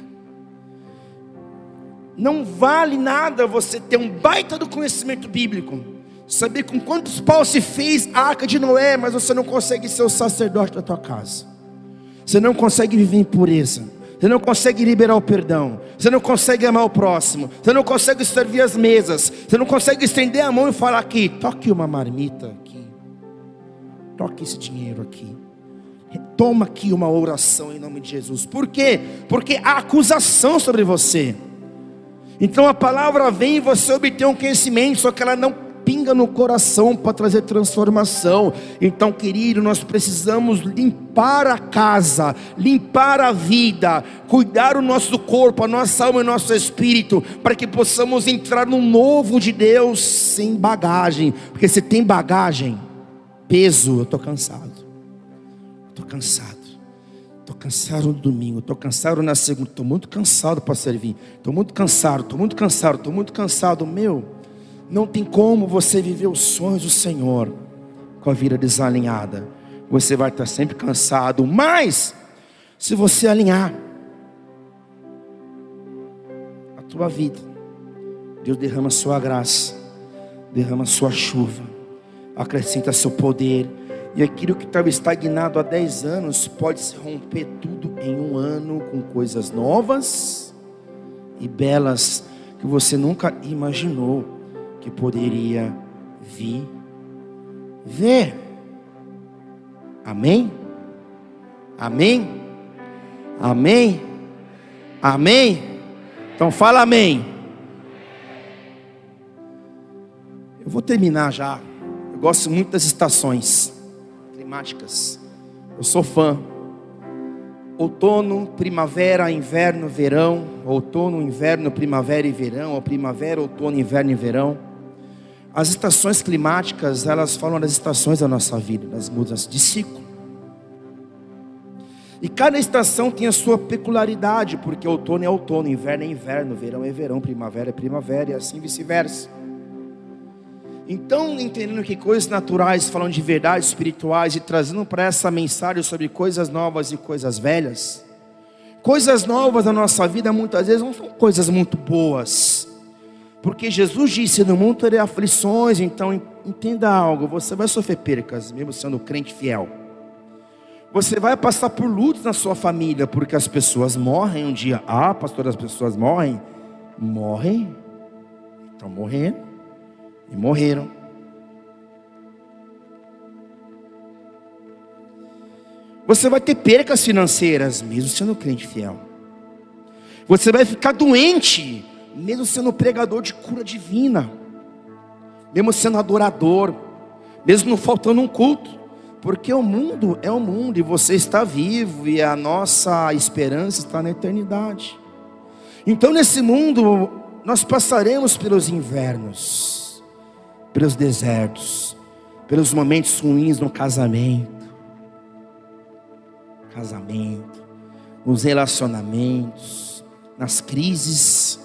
Não vale nada você ter um baita do conhecimento bíblico Saber com quantos paus se fez a arca de Noé, mas você não consegue ser o sacerdote da tua casa. Você não consegue viver em pureza. Você não consegue liberar o perdão. Você não consegue amar o próximo. Você não consegue servir as mesas. Você não consegue estender a mão e falar aqui: toque uma marmita aqui. Toque esse dinheiro aqui. Toma aqui uma oração em nome de Jesus. Por quê? Porque há acusação sobre você. Então a palavra vem e você obtém um conhecimento, só que ela não pinga no coração para trazer transformação. Então, querido, nós precisamos limpar a casa, limpar a vida, cuidar o nosso corpo, a nossa alma e o nosso espírito, para que possamos entrar no novo de Deus sem bagagem. Porque se tem bagagem, peso, eu estou cansado. Estou cansado. Estou cansado no domingo, estou cansado na segunda, estou muito cansado para servir. Estou muito cansado, estou muito cansado, estou muito cansado. Meu, não tem como você viver os sonhos do Senhor com a vida desalinhada. Você vai estar sempre cansado, mas se você alinhar a tua vida, Deus derrama a sua graça, derrama a sua chuva, acrescenta seu poder, e aquilo que estava estagnado há 10 anos pode se romper tudo em um ano com coisas novas e belas que você nunca imaginou que poderia vir ver. Amém? Amém? Amém? Amém? Então fala amém. Eu vou terminar já. Eu gosto muito das estações climáticas. Eu sou fã. Outono, primavera, inverno, verão. Outono, inverno, primavera e verão. Ou primavera, outono, inverno e verão. As estações climáticas, elas falam das estações da nossa vida, das mudanças de ciclo. E cada estação tem a sua peculiaridade, porque outono é outono, inverno é inverno, verão é verão, primavera é primavera e assim vice-versa. Então, entendendo que coisas naturais falam de verdades espirituais e trazendo para essa mensagem sobre coisas novas e coisas velhas, coisas novas na nossa vida muitas vezes não são coisas muito boas. Porque Jesus disse: No mundo terei aflições, então entenda algo, você vai sofrer percas, mesmo sendo crente fiel. Você vai passar por lutos na sua família, porque as pessoas morrem um dia. Ah, pastor, as pessoas morrem? Morrem. Estão morrendo. E morreram. Você vai ter percas financeiras, mesmo sendo crente fiel. Você vai ficar doente, mesmo sendo pregador de cura divina, mesmo sendo adorador, mesmo não faltando um culto, porque o mundo é o mundo e você está vivo e a nossa esperança está na eternidade. Então, nesse mundo, nós passaremos pelos invernos, pelos desertos, pelos momentos ruins no casamento casamento, nos relacionamentos, nas crises.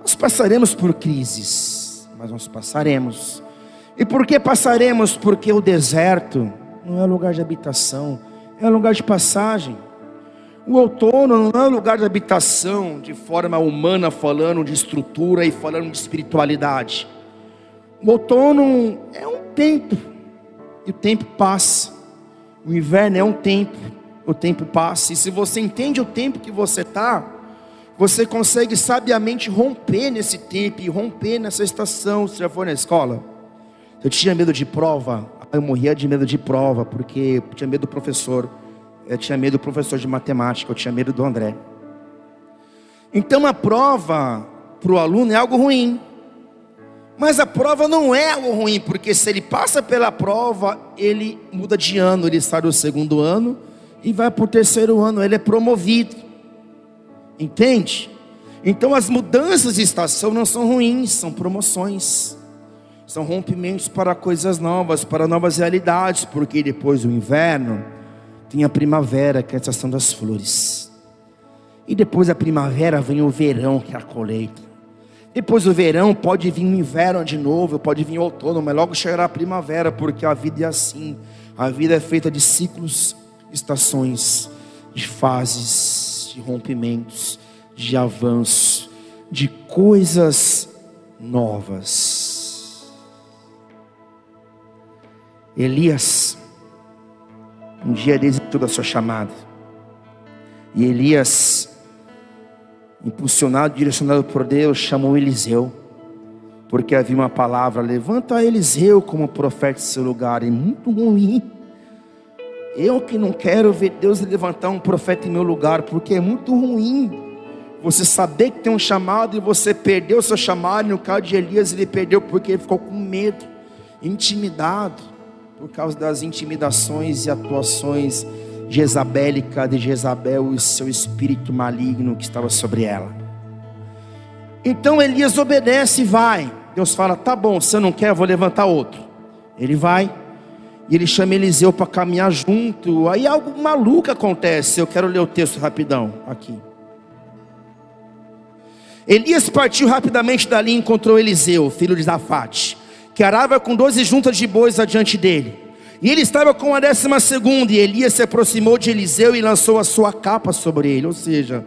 Nós passaremos por crises, mas nós passaremos. E por que passaremos? Porque o deserto não é lugar de habitação, é lugar de passagem. O outono não é lugar de habitação de forma humana, falando de estrutura e falando de espiritualidade. O outono é um tempo, e o tempo passa. O inverno é um tempo, o tempo passa. E se você entende o tempo que você está, você consegue sabiamente romper nesse tempo e romper nessa estação. Você já foi na escola? Eu tinha medo de prova, eu morria de medo de prova, porque eu tinha medo do professor. Eu tinha medo do professor de matemática, eu tinha medo do André. Então a prova para o aluno é algo ruim. Mas a prova não é algo ruim, porque se ele passa pela prova, ele muda de ano, ele sai do segundo ano e vai para o terceiro ano, ele é promovido. Entende? Então as mudanças de estação não são ruins, são promoções. São rompimentos para coisas novas, para novas realidades, porque depois do inverno tem a primavera, que é a estação das flores. E depois da primavera vem o verão, que é a colheita. Depois do verão pode vir o inverno de novo, pode vir o outono, mas logo chegará a primavera, porque a vida é assim. A vida é feita de ciclos estações, de fases, de rompimentos, de avanço, de coisas novas. Elias, um dia desistiu da sua chamada, e Elias, impulsionado, direcionado por Deus, chamou Eliseu, porque havia uma palavra: levanta Eliseu como profeta em seu lugar, é muito ruim eu que não quero ver Deus levantar um profeta em meu lugar, porque é muito ruim você saber que tem um chamado e você perdeu o seu chamado. No caso de Elias, ele perdeu porque ele ficou com medo, intimidado, por causa das intimidações e atuações jezabélica de Jezabel e seu espírito maligno que estava sobre ela. Então Elias obedece e vai. Deus fala: tá bom, se eu não quer, eu vou levantar outro. Ele vai e ele chama Eliseu para caminhar junto. Aí algo maluco acontece. Eu quero ler o texto rapidão aqui. Elias partiu rapidamente dali e encontrou Eliseu, filho de Zafate, que arava com doze juntas de bois adiante dele. E ele estava com a décima segunda, e Elias se aproximou de Eliseu e lançou a sua capa sobre ele. Ou seja,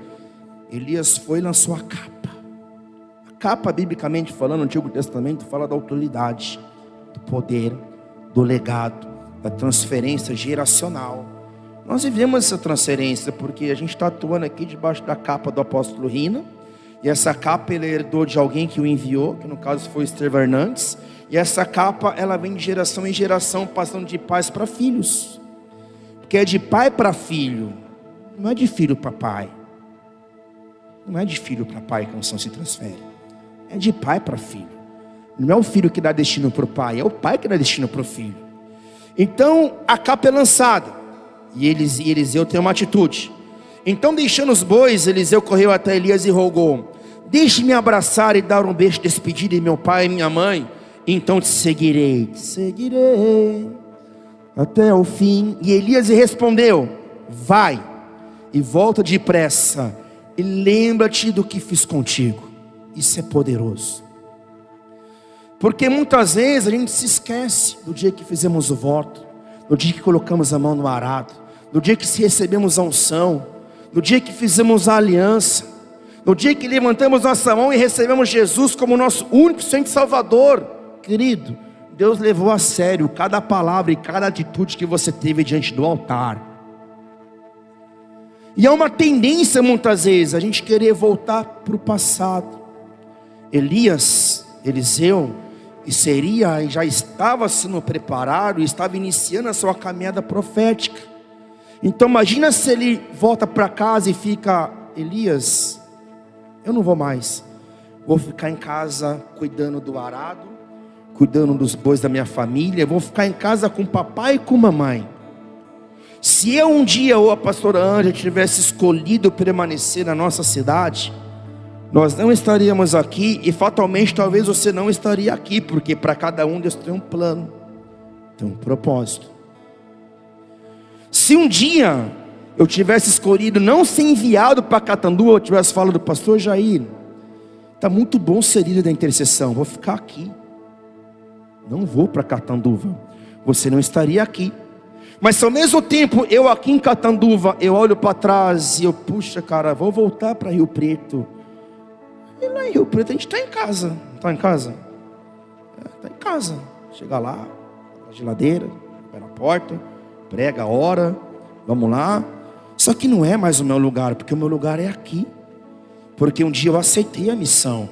Elias foi e lançou a capa. A capa, biblicamente falando, no Antigo Testamento, fala da autoridade, do poder, do legado, da transferência geracional. Nós vivemos essa transferência porque a gente está atuando aqui debaixo da capa do apóstolo Rina. E essa capa ele herdou de alguém que o enviou, que no caso foi Esther Hernandes. E essa capa ela vem de geração em geração, passando de pais para filhos. Porque é de pai para filho, não é de filho para pai. Não é de filho para pai que a unção se transfere. É de pai para filho. Não é o filho que dá destino para o pai, é o pai que dá destino para o filho. Então a capa é lançada. E Eliseu tem uma atitude. Então, deixando os bois, Eliseu correu até Elias e rogou: Deixe-me abraçar e dar um beijo de despedida em meu pai e minha mãe. Então te seguirei, te seguirei até o fim. E Elias respondeu: Vai e volta depressa, e lembra-te do que fiz contigo. Isso é poderoso. Porque muitas vezes a gente se esquece do dia que fizemos o voto, do dia que colocamos a mão no arado, do dia que recebemos a unção, do dia que fizemos a aliança, no dia que levantamos nossa mão e recebemos Jesus como nosso único Senhor Salvador, querido, Deus levou a sério cada palavra e cada atitude que você teve diante do altar. E há uma tendência muitas vezes a gente querer voltar para o passado. Elias, Eliseu, e seria e já estava sendo preparado, estava iniciando a sua caminhada profética. Então imagina se ele volta para casa e fica, Elias, eu não vou mais. Vou ficar em casa cuidando do arado, cuidando dos bois da minha família, vou ficar em casa com papai e com mamãe. Se eu um dia ou a pastora Anja tivesse escolhido permanecer na nossa cidade, nós não estaríamos aqui e fatalmente talvez você não estaria aqui, porque para cada um Deus tem um plano, tem um propósito. Se um dia eu tivesse escolhido não ser enviado para Catanduva, eu tivesse falado do pastor Jair, está muito bom ser líder da intercessão, vou ficar aqui, não vou para Catanduva, você não estaria aqui. Mas ao mesmo tempo eu aqui em Catanduva, eu olho para trás e eu, puxa cara, vou voltar para Rio Preto. E lá em Rio Preto a gente está em casa. Está em casa? Está é, em casa. Chega lá, na geladeira, vai na porta, prega, ora, vamos lá. Só que não é mais o meu lugar, porque o meu lugar é aqui. Porque um dia eu aceitei a missão.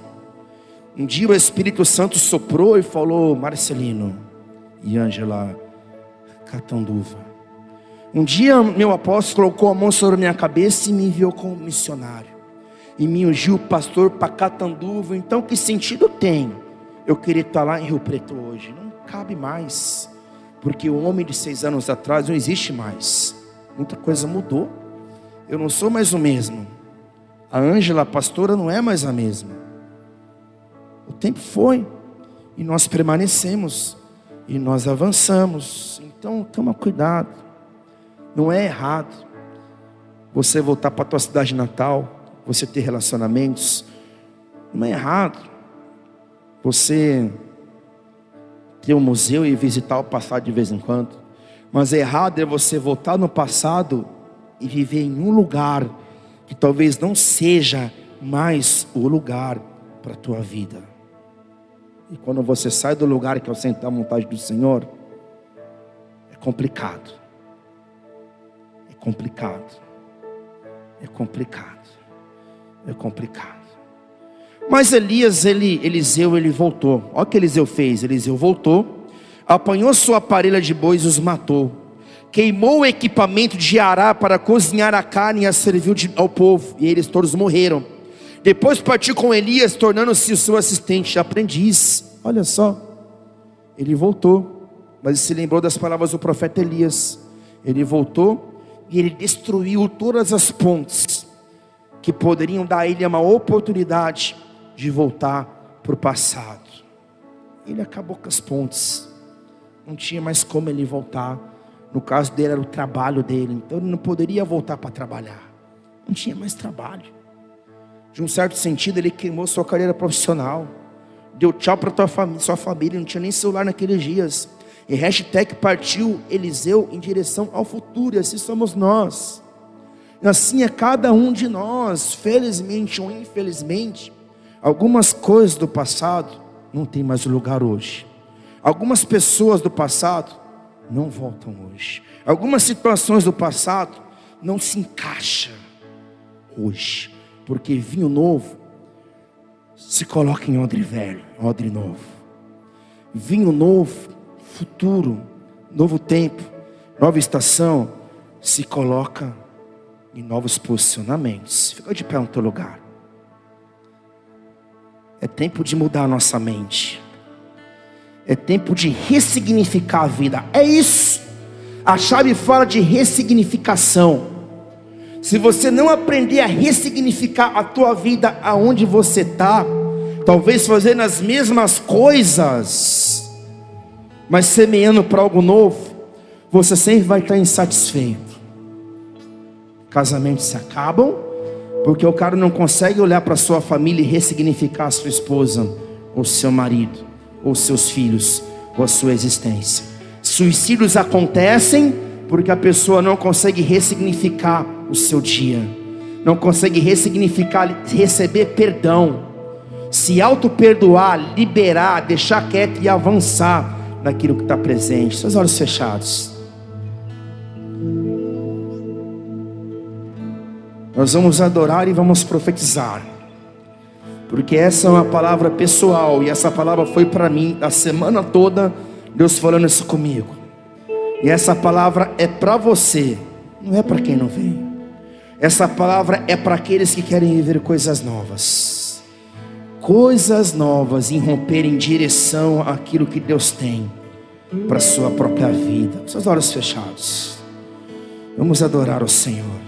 Um dia o Espírito Santo soprou e falou: Marcelino e Ângela, Catanduva. Um dia meu apóstolo colocou a mão sobre minha cabeça e me enviou como missionário. E me ungiu pastor para Catanduva. Então que sentido tem eu querer estar lá em Rio Preto hoje? Não cabe mais. Porque o homem de seis anos atrás não existe mais. Muita coisa mudou. Eu não sou mais o mesmo. A Ângela, a pastora, não é mais a mesma. O tempo foi. E nós permanecemos. E nós avançamos. Então toma cuidado. Não é errado você voltar para a tua cidade natal, você ter relacionamentos. Não é errado você ter um museu e visitar o passado de vez em quando. Mas é errado é você voltar no passado e viver em um lugar que talvez não seja mais o lugar para a tua vida. E quando você sai do lugar que é o centro da vontade do Senhor, complicado. É complicado. É complicado. É complicado. Mas Elias, ele, Eliseu, ele voltou. Olha o que Eliseu fez. Eliseu voltou, apanhou sua parelha de bois e os matou. Queimou o equipamento de Ará para cozinhar a carne e a serviu ao povo. E eles todos morreram. Depois partiu com Elias, tornando-se o seu assistente, aprendiz. Olha só. Ele voltou mas se lembrou das palavras do profeta Elias. Ele voltou e ele destruiu todas as pontes que poderiam dar a ele uma oportunidade de voltar para o passado. Ele acabou com as pontes, não tinha mais como ele voltar. No caso dele era o trabalho dele, então ele não poderia voltar para trabalhar, não tinha mais trabalho. De um certo sentido, ele queimou sua carreira profissional, deu tchau para sua família, não tinha nem celular naqueles dias. E hashtag partiu Eliseu em direção ao futuro, e assim somos nós. E assim é cada um de nós, felizmente ou infelizmente, algumas coisas do passado não tem mais lugar hoje. Algumas pessoas do passado não voltam hoje. Algumas situações do passado não se encaixam hoje, porque vinho novo se coloca em odre velho, odre novo. Vinho novo futuro, novo tempo, nova estação, se coloca em novos posicionamentos. Fica de pé no teu lugar. É tempo de mudar a nossa mente. É tempo de ressignificar a vida. É isso. A chave fala de ressignificação. Se você não aprender a ressignificar a tua vida aonde você está, talvez fazendo as mesmas coisas, mas semeando para algo novo, você sempre vai estar insatisfeito. Casamentos se acabam, porque o cara não consegue olhar para sua família e ressignificar a sua esposa, ou seu marido, ou seus filhos, ou a sua existência. Suicídios acontecem porque a pessoa não consegue ressignificar o seu dia, não consegue ressignificar, receber perdão, se auto-perdoar, liberar, deixar quieto e avançar naquilo que está presente. Seus olhos fechados. Nós vamos adorar e vamos profetizar. Porque essa é uma palavra pessoal e essa palavra foi para mim a semana toda, Deus falando isso comigo. E essa palavra é para você, não é para quem não veio. Essa palavra é para aqueles que querem viver coisas novas. Coisas novas em romper em direção àquilo que Deus tem para sua própria vida. Seus olhos fechados. Vamos adorar o Senhor.